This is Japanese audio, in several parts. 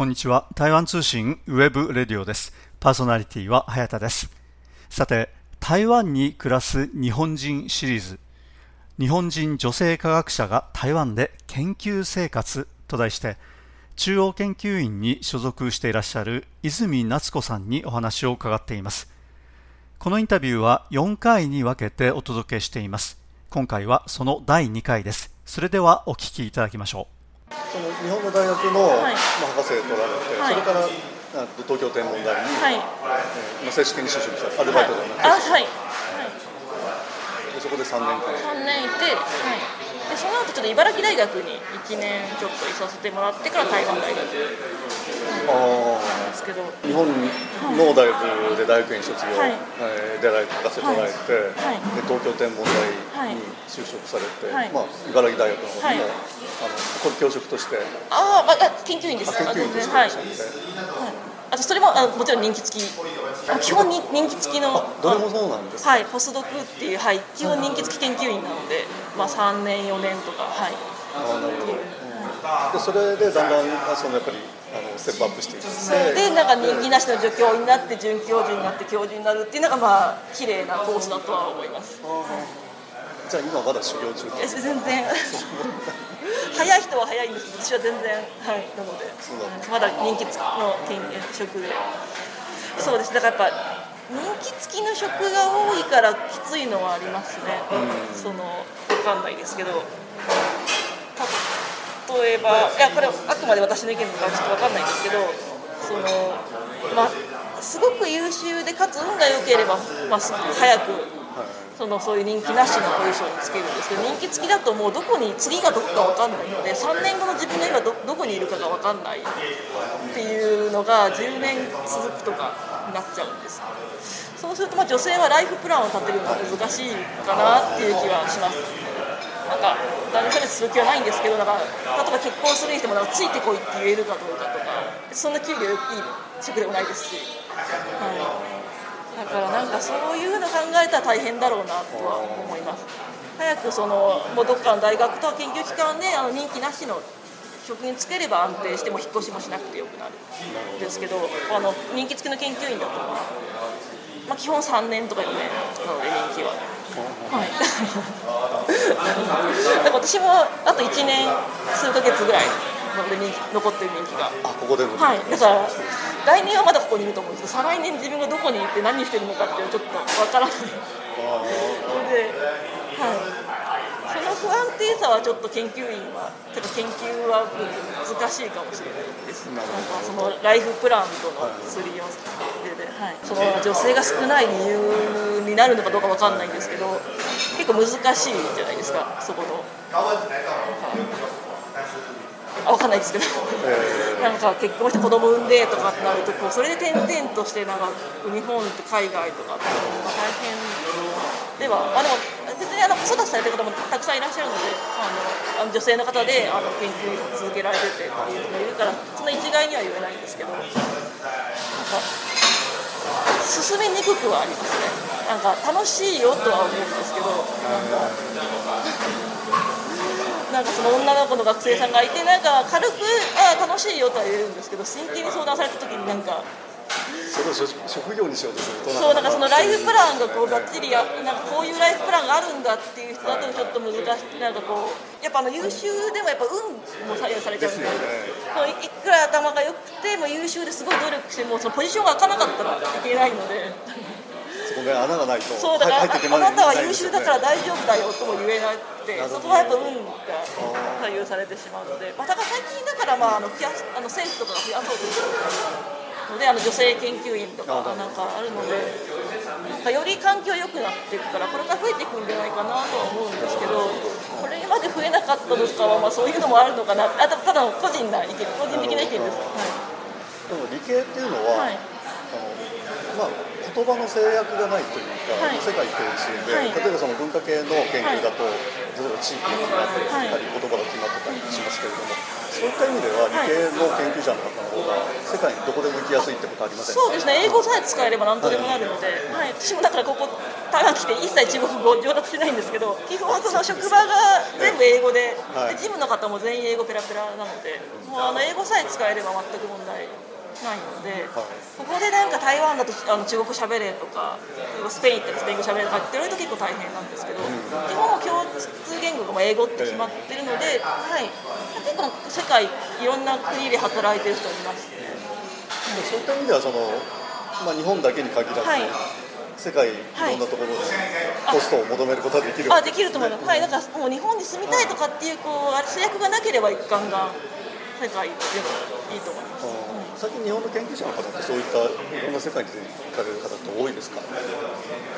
こんにちは。台湾通信 web radio です。パーソナリティは早田です。さて、台湾に暮らす日本人シリーズ、日本人女性科学者が台湾で研究生活と題して、中央研究院に所属していらっしゃる泉奈都子さんにお話を伺っています。このインタビューは4回に分けてお届けしています。今回はその第2回です。それではお聞きいただきましょう。その日本の大学の、はいまあ、博士を取られて、はいそれからあ東京天文台に、はい。えーまあ、正式に就職されアルバイトではなくて、あ、はい。でそこで3年間三年いて、はい。で、その後ちょっと茨城大学に一年ちょっといさせてもらってから台湾大学ですけど。ー。日本の大学で大学院卒業、はい。えーで大学博士取られて、はい。で東京天文はい。台に就職されて、はい。まあ、茨城大学の方にも、はい。あのこれ教職として。ああ、まあ、あ研究員です。研究員としていはい。あとそれもあのもちろん人気付き。あ基本に人気付きの。どれもそうなんですか、はい、ポスドクっていう、はい、基本人気付き研究員なので、まあ、3年、4年とか、はい、あーなるほど、うんでそれでだんだんあそのやっぱりステップアップしていってで、なんか人気なしの助教になって、准教授になって、教授になるっていうのが、まあ、綺麗なコースだとは思います。じゃあ今まだ修行中え全然。早い人は早いんですけど私は全然はい。なのでまだ人気の研職で。そうです。だからやっぱ人気付きの職が多いからきついのはありますね、その分かんないですけど例えばいやこれあくまで私の意見とかちょっと分かんないんですけどそのまあすごく優秀でかつ運が良ければ、まあ、早くそのそういう人気なしのポジションにつけるんですけど人気付きだともうどこに次がどこか分かんないので3年後の自分が今どどこにいるかが分かんないっていうのが10年続くとかになっちゃうんですそうするとま女性はライフプランを立てるのは難しいかなっていう気はします。なんか男女差別する気はないんですけどなんか例えば結婚するにしてもなんかついてこいって言えるかどうかとかそんな給料いい職でもないですし、はい。だからなんかそういうの考えたら大変だろうなとは思います。早くそのもうどっかの大学とか研究機関であの任期なしの職に就ければ安定しても引っ越しもしなくてよくなるんですけどあの任期付きの研究員だと、まあ、基本3年とか4年。なので任期は。はい、だから私もあと1年数ヶ月ぐらいなので人気残ってる人気が。あここでの、はい、だから来年はまだここにいると思うんですけど再来年自分がどこに行って何してるのかっていうのはちょっとわからない。のあで、はい、その不安定さはちょっと研究員はてか研究は難しいかもしれないです。なんかそのライフプランとのすり合わせで、はい、その女性が少ない理由になるのかどうかわかんないんですけど結構難しいじゃないですかそこの。あ分かんないですけど、なんか結婚して子供産んでとかってなるとこうそれで転々としてなんか日本と海外とかって大変ではあでも別にあの子育てされてる方もたくさんいらっしゃるのであの女性の方であの研究続けられててっていうのがいるからそんな一概には言えないんですけどなんか進めにくくはありますね。なんか楽しいよとは思うんですけど。なんかなんかその女の子の学生さんがいてなんか軽くあ楽しいよとは言えるんですけど真剣に相談された時になんかそれを職職業にしようとするとそうなんかそのライフプランがこうがっちりやなんかこういうライフプランがあるんだっていう人だとちょっと難しいなんかこうやっぱあの優秀でもやっぱ運も左右されちゃうんでそういいくら頭が良くても優秀ですごい努力してもそのポジションが開かなかったらいけないので。そこで穴がないとそうだから、入っていけあまあなたは優秀だから大丈夫だよとも言えなくて、なるほどそこはやっぱ運が左右されてしまうので、まあ、だから最近だから、まあ、あの増やすあの政府とかが増やそうとしてるので、あの女性研究員とかなんかあるので、なんかより環境良くなっていくから、これから増えていくんじゃないかなとは思うんですけど、これまで増えなかったのかは、まあ、そういうのもあるのかな、あたただの個人な意見、個人的な意見です。でも理系っていうのは、はい、はい。あのまあ、言葉の制約がないというか、はい。世界共通で、はい。例えばその文化系の研究だと、例えば地域が決まってたり、はい言葉が決まってたりしますけれども、そういった意味では理系の研究者の方の方が世界にどこでも行きやすいってことありませんか？そうですね。英語さえ使えれば何とでもなるので、はい、私もだからここ台湾来て一切中国語上達してないんですけど 基本はその職場が全部英語で,、はい。で事務の方も全員英語ペラペラなのでもうあの英語さえ使えれば全く問題ないので、はい。ここでなんか台湾だとあの中国喋れとかスペイン行ったらスペイン語喋れとかって言われると結構大変なんですけど、基本は共通言語がまあ英語って決まってるので、はい、結構世界いろんな国で働いてる人います。そういった意味ではその、まあ、日本だけに限らず、はい。世界いろんなところでポストを求めることはできるあできると思います、はい、だからもう日本に住みたいとかっていうこう制約がなければガンガン世界でもいいと思います。うん最近日本の研究者の方ってそういったいろんな世界に行かれる方って多いですか？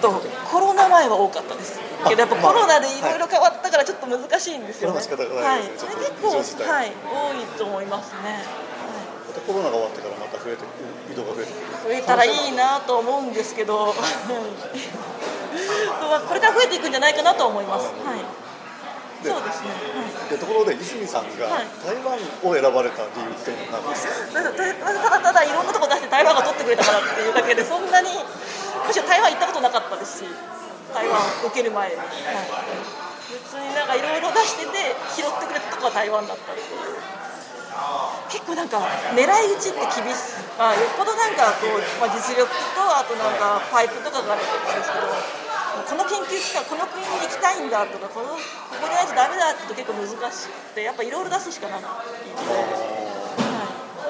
とコロナ前は多かったです。けどやっぱコロナでいろいろ変わったからちょっと難しいんですよね。は仕方がない結構はい多いと思いますね。またコロナが終わってからまた増えて移動が増えて増えたらいいなと思うんですけど、まあこれから増えていくんじゃないかなと思います。はい。でそうですね。はい。でところで泉さんがはい。台湾を選ばれた理由っていうのは何ですか、ただただただいろんなとこ出して台湾が取ってくれたからっていうだけでそんなにむしろ台湾行ったことなかったですし台湾受ける前に、はい、別になんかいろいろ出してて拾ってくれたとこは台湾だったっていう。結構なんか狙い撃ちって厳しい、まあ、よっぽどなんかこう、まあ、実力とあとなんかパイプとかがあるんですけどこの研究機関この国に行きたいんだとかこのここにないとダメだって結構難しくてやっぱいろいろ出すしかないので。は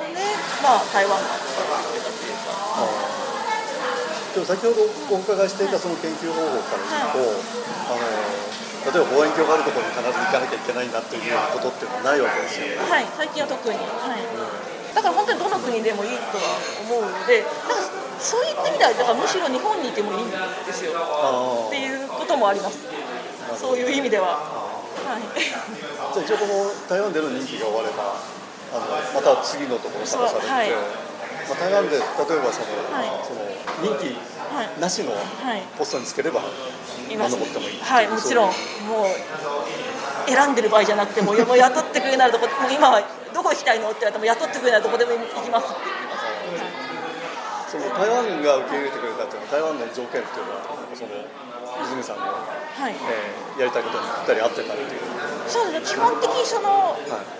い、で、まあ、台湾いうか、でも先ほどお伺いしていたその研究方法から言うと、あの例えば望遠鏡があるところに必ず行かなきゃいけないんだっていうことっていうのはないわけですよね。はい、最近は特に、はい、だから本当にどの国でもいいとは思うので、だからそういった意味では、だからむしろ日本にいてもいいんですよ。あっていうこともあります、そういう意味では。はい。じゃあ一応この台湾での任期が終わればあのまた次のところ探されて、はい。まあ、台湾で例えばその,、はい。その任期はいなしのはい。ポストにつければ今何の持ってもいいはい、もちろん、もう選んでる場合じゃなくて、もう雇ってくれるならどこ、もう今はどこ行きたいのって言われても、雇ってくれるならどこでも行きますって。その台湾が受け入れてくれたっていうのは台湾の条件っていうのはその泉さんの、はい、えーやりたいことにぴったり合ってたっていう、そうですね、基本的にそのはい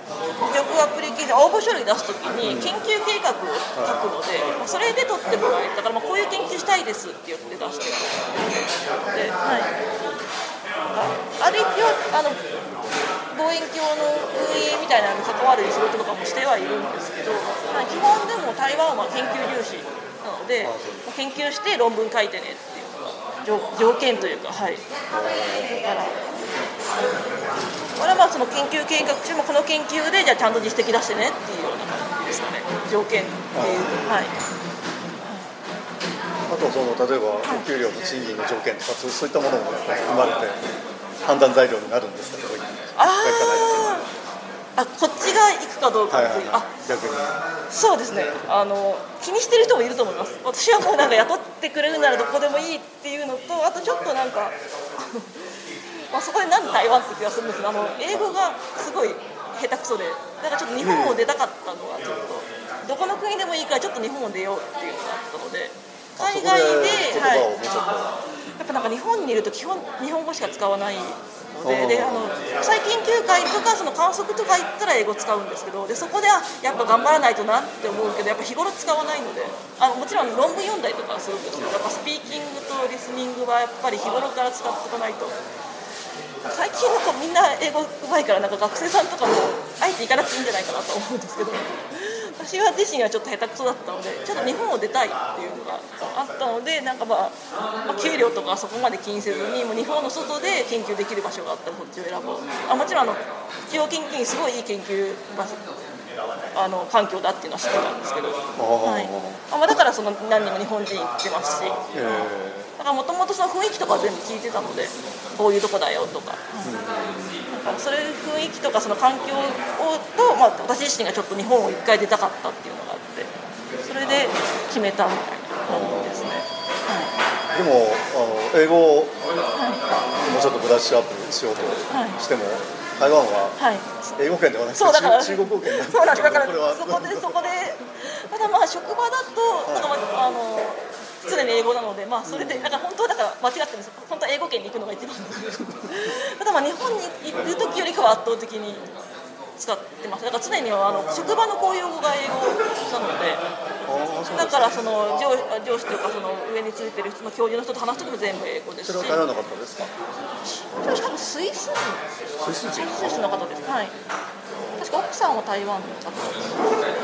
アプリケーション応募書類出すときに研究計画を書くので、まあそれで取ってもらえたから、まあ、こういう研究したいですって言って出してるので、はい、ある一応あの望遠鏡の運営みたいなのに関わる仕事とかもしてはいるんですけど、まあ基本でも台湾は研究重視なので、まあ研究して論文書いてねっていう。条条件というか、はい、だから。これはまあその研究計画中もこの研究でじゃあちゃんと実績出してねっていうような感じですかね。条件っていう。はい。あとその例えばお給料と賃金の条件とかそういったものも含まれて判断材料になるんですかあーあこっちが行くかどうかはいはいはっていう、あい。逆に。そうですね。あの気にしてる人もいると思います。私はもうなんか雇ってくれるならどこでもいいっていうのとあとちょっとなんか まあそこでなんで台湾って気がするんですけどあの英語がすごい下手くそでだからちょっと日本を出たかったのはちょっとどこの国でもいいからちょっと日本を出ようっていうのがあったのであ海外でそこで言葉をもうちょっとやっぱなんか日本にいると基本日本語しか使わないのでであの国際研究会とかその観測とか行ったら英語使うんですけどでそこであやっぱ頑張らないとなって思うけどやっぱ日頃使わないのであのもちろん論文読んだりとかはするんですけどやっぱスピーキングとリスニングはやっぱり日頃から使っておかないと。最近の子みんな英語うまいからなんか学生さんとかもあえて行かなくていいんじゃないかなと思うんですけど私は自身はちょっと下手くそだったのでちょっと日本を出たいっていうのがあったのでなんかまあ、まあ給料とかそこまで気にせずにもう日本の外で研究できる場所があったらこっちを選ぼう。あもちろんあの企業研究にすごいいい研究場所あの環境だっていうのは知ってたんですけど、はい。あまあ、だからその何人も日本人行ってますし。えだからもともとその雰囲気とかは全部聞いてたのでこういうとこだよとか,、なんかそれ雰囲気とかその環境をと、まあ、私自身がちょっと日本を一回出たかったっていうのがあってそれで決めたみたいな感じですね、はでもあの英語をもうちょっとブラッシュアップしようとしても、台湾ははい英語圏ではなくてそうだから中中国語圏なんです。だからそこでそこでただまあ職場だとなんかまああの常に英語なのでまあそれでだから本当はだから間違ってるんです本当は英語圏に行くのが一番 ただまあ日本にいる時よりかは圧倒的に使ってます。だから常にあの職場の公用語が英語なのでだからその上上司というかその上についてる人の教授の人と話す時も全部英語ですし。それは台湾の方ですか？多分スイススイス人。スイスの方です。はい。確か奥さんは台湾の方です。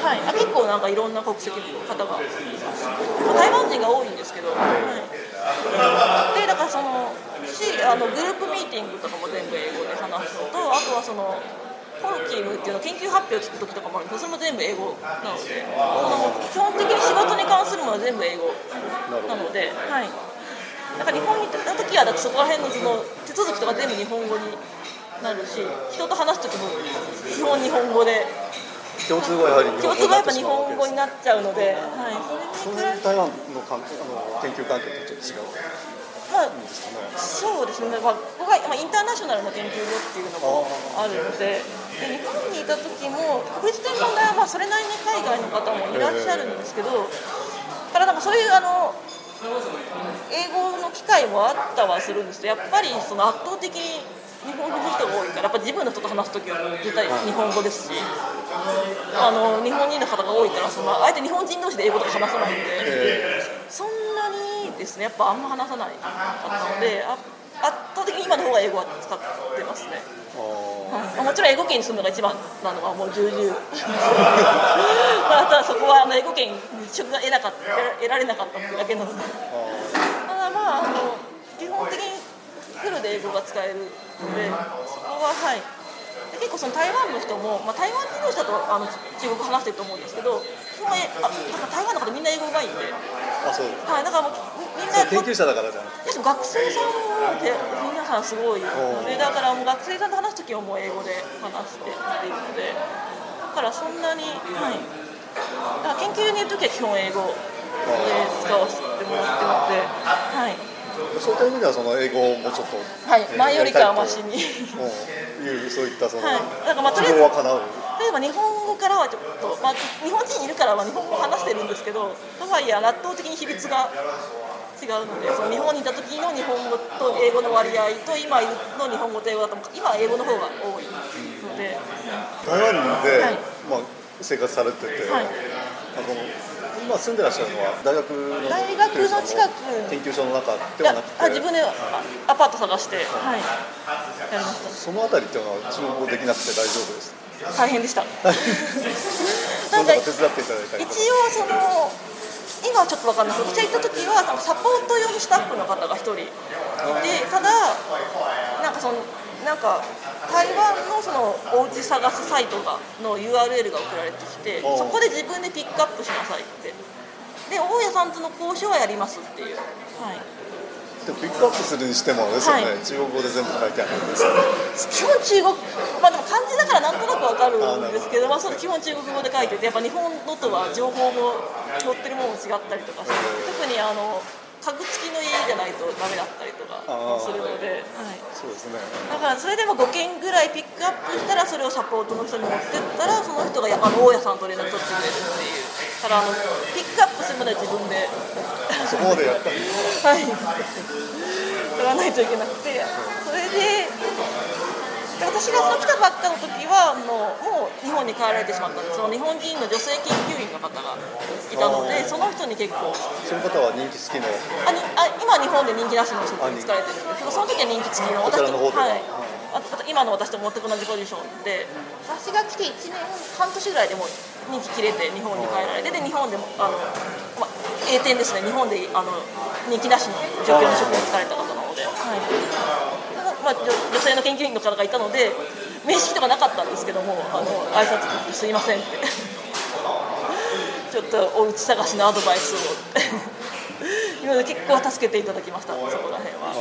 はい。あ結構なんかいろんな国籍の方がいま台湾人が多いんですけど。はい。でだからそのしあのグループミーティングとかも全部英語で話すのとあとはその。コルキームっていうの研究発表を聞く時とかもあるんですけどそれも全部英語なので基本的に仕事に関するものは全部英語なので、はい、だから日本にいた時はだそこら辺のその手続きとか全部日本語になるし人と話す時も基本日本語で。共通語はやはり日共通語はやっぱ日本語になっちゃうので、はい、そそれに比べれで台湾の関係あの研究環境とちょっと違う。まあそうですね、まあ、ここが、まあ、インターナショナルの研究所っていうのもあるのでで日本にいた時も国立天文台はまあそれなりに海外の方もいらっしゃるんですけど、ただなんかそういうあの英語の機会もあったはするんですけどやっぱりその圧倒的に日本語の人が多いからやっぱ自分の人と話す時は絶対日本語ですしあの日本人の方が多いからそのあえて日本人同士で英語とか話さないんで。えそんなにですねやっぱあんま話さないかったのであ圧倒的に今の方が英語は使ってますね、はいまあもちろん英語圏に住むのが一番なのはもう重々。まああとはそこはあの英語圏に職が得なかった得られなかったっていうだけなので。ー。ただまああの基本的にフルで英語が使えるのでそこははい。で結構その台湾の人も、まあ、台湾人同士だとあの中国語話してると思うんですけど基本えあなんか台湾の方みんな英語うまいんで、あそう。はい、だからもうみんな研究者だからじゃなくてでも学生さんって皆さんすごいのでだからもう学生さんと話す時はもう英語で話してっているのでだからそんなにはい。だから研究にいる時は基本英語で使わせてもらってるのではい、そういった意味ではその英語をもうちょっとはい、前よりかはマシに。いうそういったそのはい。だからまあとりあえずは叶う。例えば日本語からはちょっと、まあ、日本人いるからは日本語を話してるんですけどとはいえ圧倒的に比率が違うのでその日本にいた時の日本語と英語の割合と今いるの日本語と英語だと今は英語の方が多いので、台湾で、はい。まあ、生活されてて、はい。あの今住んでらっしゃるのは大学の大学の近く。研究所の中ではなくて。あ自分であアパート探して、はい、やりましそのあたりっていうのは中国語できなくて大丈夫です？た大変でした。そ なんんかな手伝っていただいたり一応その今はちょっと分かんないですけど行った時はサポート用のスタッフの方が一人。いてただなんかそのなんか台湾のそのお家探すサイトがの URL が送られてきてそこで自分でピックアップしなさいって。で大家さんとの交渉はやりますっていう、はい、でもピックアップするにしてもあれですよね、はい。中国語で全部書いてあるんですよね。基本中国まあでも漢字だからなんとなくわかるんですけどまあ、その基本中国語で書いててやっぱ日本のとは情報も載ってるものも違ったりとかして特にあの家具付きの家じゃないとダメだったりとかするので、はい、そうですね。だからそれでも5件ぐらいピックアップしたらそれをサポートの人に持ってったらその人がやあの大家さんと連絡取ってくれるっていう。だからあのピックアップするまでは自分で。そこまでやったりはい。やらないといけなくて。それでで私がその来たばっかの時はもうもう日本に帰られてしまったんです。その日本人の女性研究員の方がいたのでその人に結構その方は人気好きのあにあ今日本で人気なしの職に疲れてるんですけどその時は人気付きのこちらの方では。はい。今の私と全く同じポジションで私が来て1年半年ぐらいでもう人気切れて日本に帰られてで日本でもあの、まあ、A 点ですね。日本であの人気なしの状況の職に疲れた方なので、はいまあ、女女性の研究員の方がいたので面識とかなかったんですけどもあの挨拶にすいませんって。ちょっとお家探しのアドバイスを。っていうので結構助けていただきましたそこら辺は。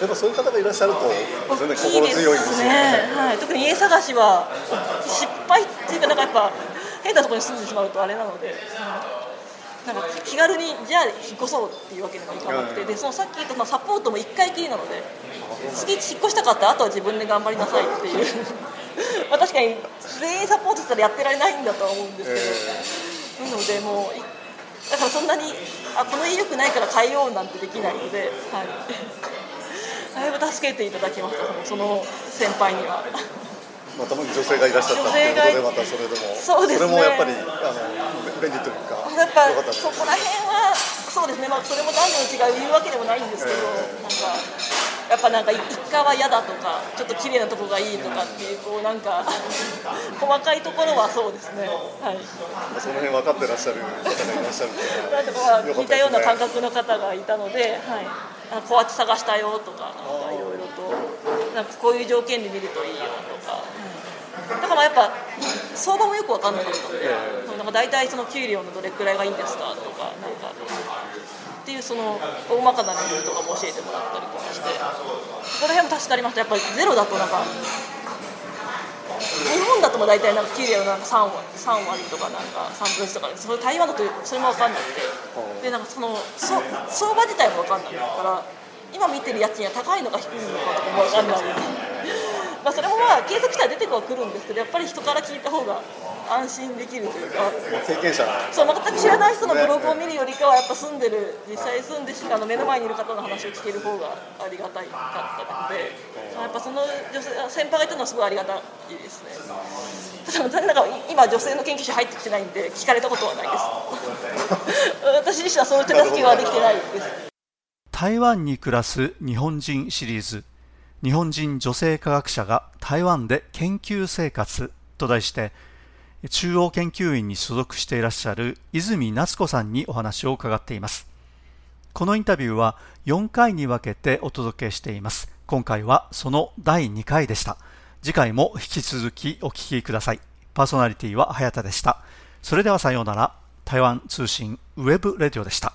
やっぱそういう方がいらっしゃると全然心強いんですね。ね、はい、特に家探しは失敗っていうかなんかやっぱ変なところに住んでしまうとあれなので、なんか気軽にじゃあ引っ越そうっていうわけにもいかなくて、でそのさっき言ったまあサポートも1回きりなので次引っ越したかったらあとは自分で頑張りなさいっていう。まあ確かに全員サポートしたらやってられないんだとは思うんですけど、なのでもういだからそんなにあこの家良くないから変えようなんてできないので、はい、だいぶ助けていただきましたその先輩には。まあ、たまに女性がいらっしゃったっていうことでまたそれでもそうですね。れもやっぱりあの便利というかやっぱそこら辺はそうですね、まあ、それも男女の違いを言うわけでもないんですけど、えなんかやっぱなんか一家は嫌だとかちょっと綺麗なとこがいいとかっていうこうなんか 細かいところはそうですね。はい。まあその辺分かってらっしゃる方がいらっしゃるなんとかまあね似たような感覚の方がいたので、はい、あこうやって探したよとかなんかいろいろとなんかこういう条件で見るといいよとか。だからまあやっぱ相場もよく分かんなかった。ので、なんか大体その給料のどれくらいがいいんですかとかなんかっていうその大まかなメニューとかも教えてもらったりとかして。そこら辺も助かりました。やっぱりゼロだとなんか日本だとも大体なんか給料なんか3割 ,3 割とかなんか3分とかでそれ台湾だとそれも分かんなくて。でなんかそのそ相場自体も分かんないから今見てる家賃は高いのか低いのかとかも分かんない。まあそれもまあ継続したら出てはくるんですけどやっぱり人から聞いた方が安心できるというか。経験者。そう全く知らない人のブログを見るよりかはやっぱ住んでる実際住んであの目の前にいる方の話を聞ける方がありがたいかったのでやっぱその女性先輩がいたのはすごいありがたいですね。ただ残念ながら今女性の研究者入ってきてないんで聞かれたことはないです。私自身はそういう手助けはできてないです。台湾に暮らす日本人シリーズ日本人女性科学者が台湾で研究生活と題して中央研究院に所属していらっしゃる泉夏子さんにお話を伺っています。このインタビューは4回に分けてお届けしています。今回はその第2回でした。次回も引き続きお聞きください。パーソナリティは早田でした。それではさようなら。台湾通信 web radio でした。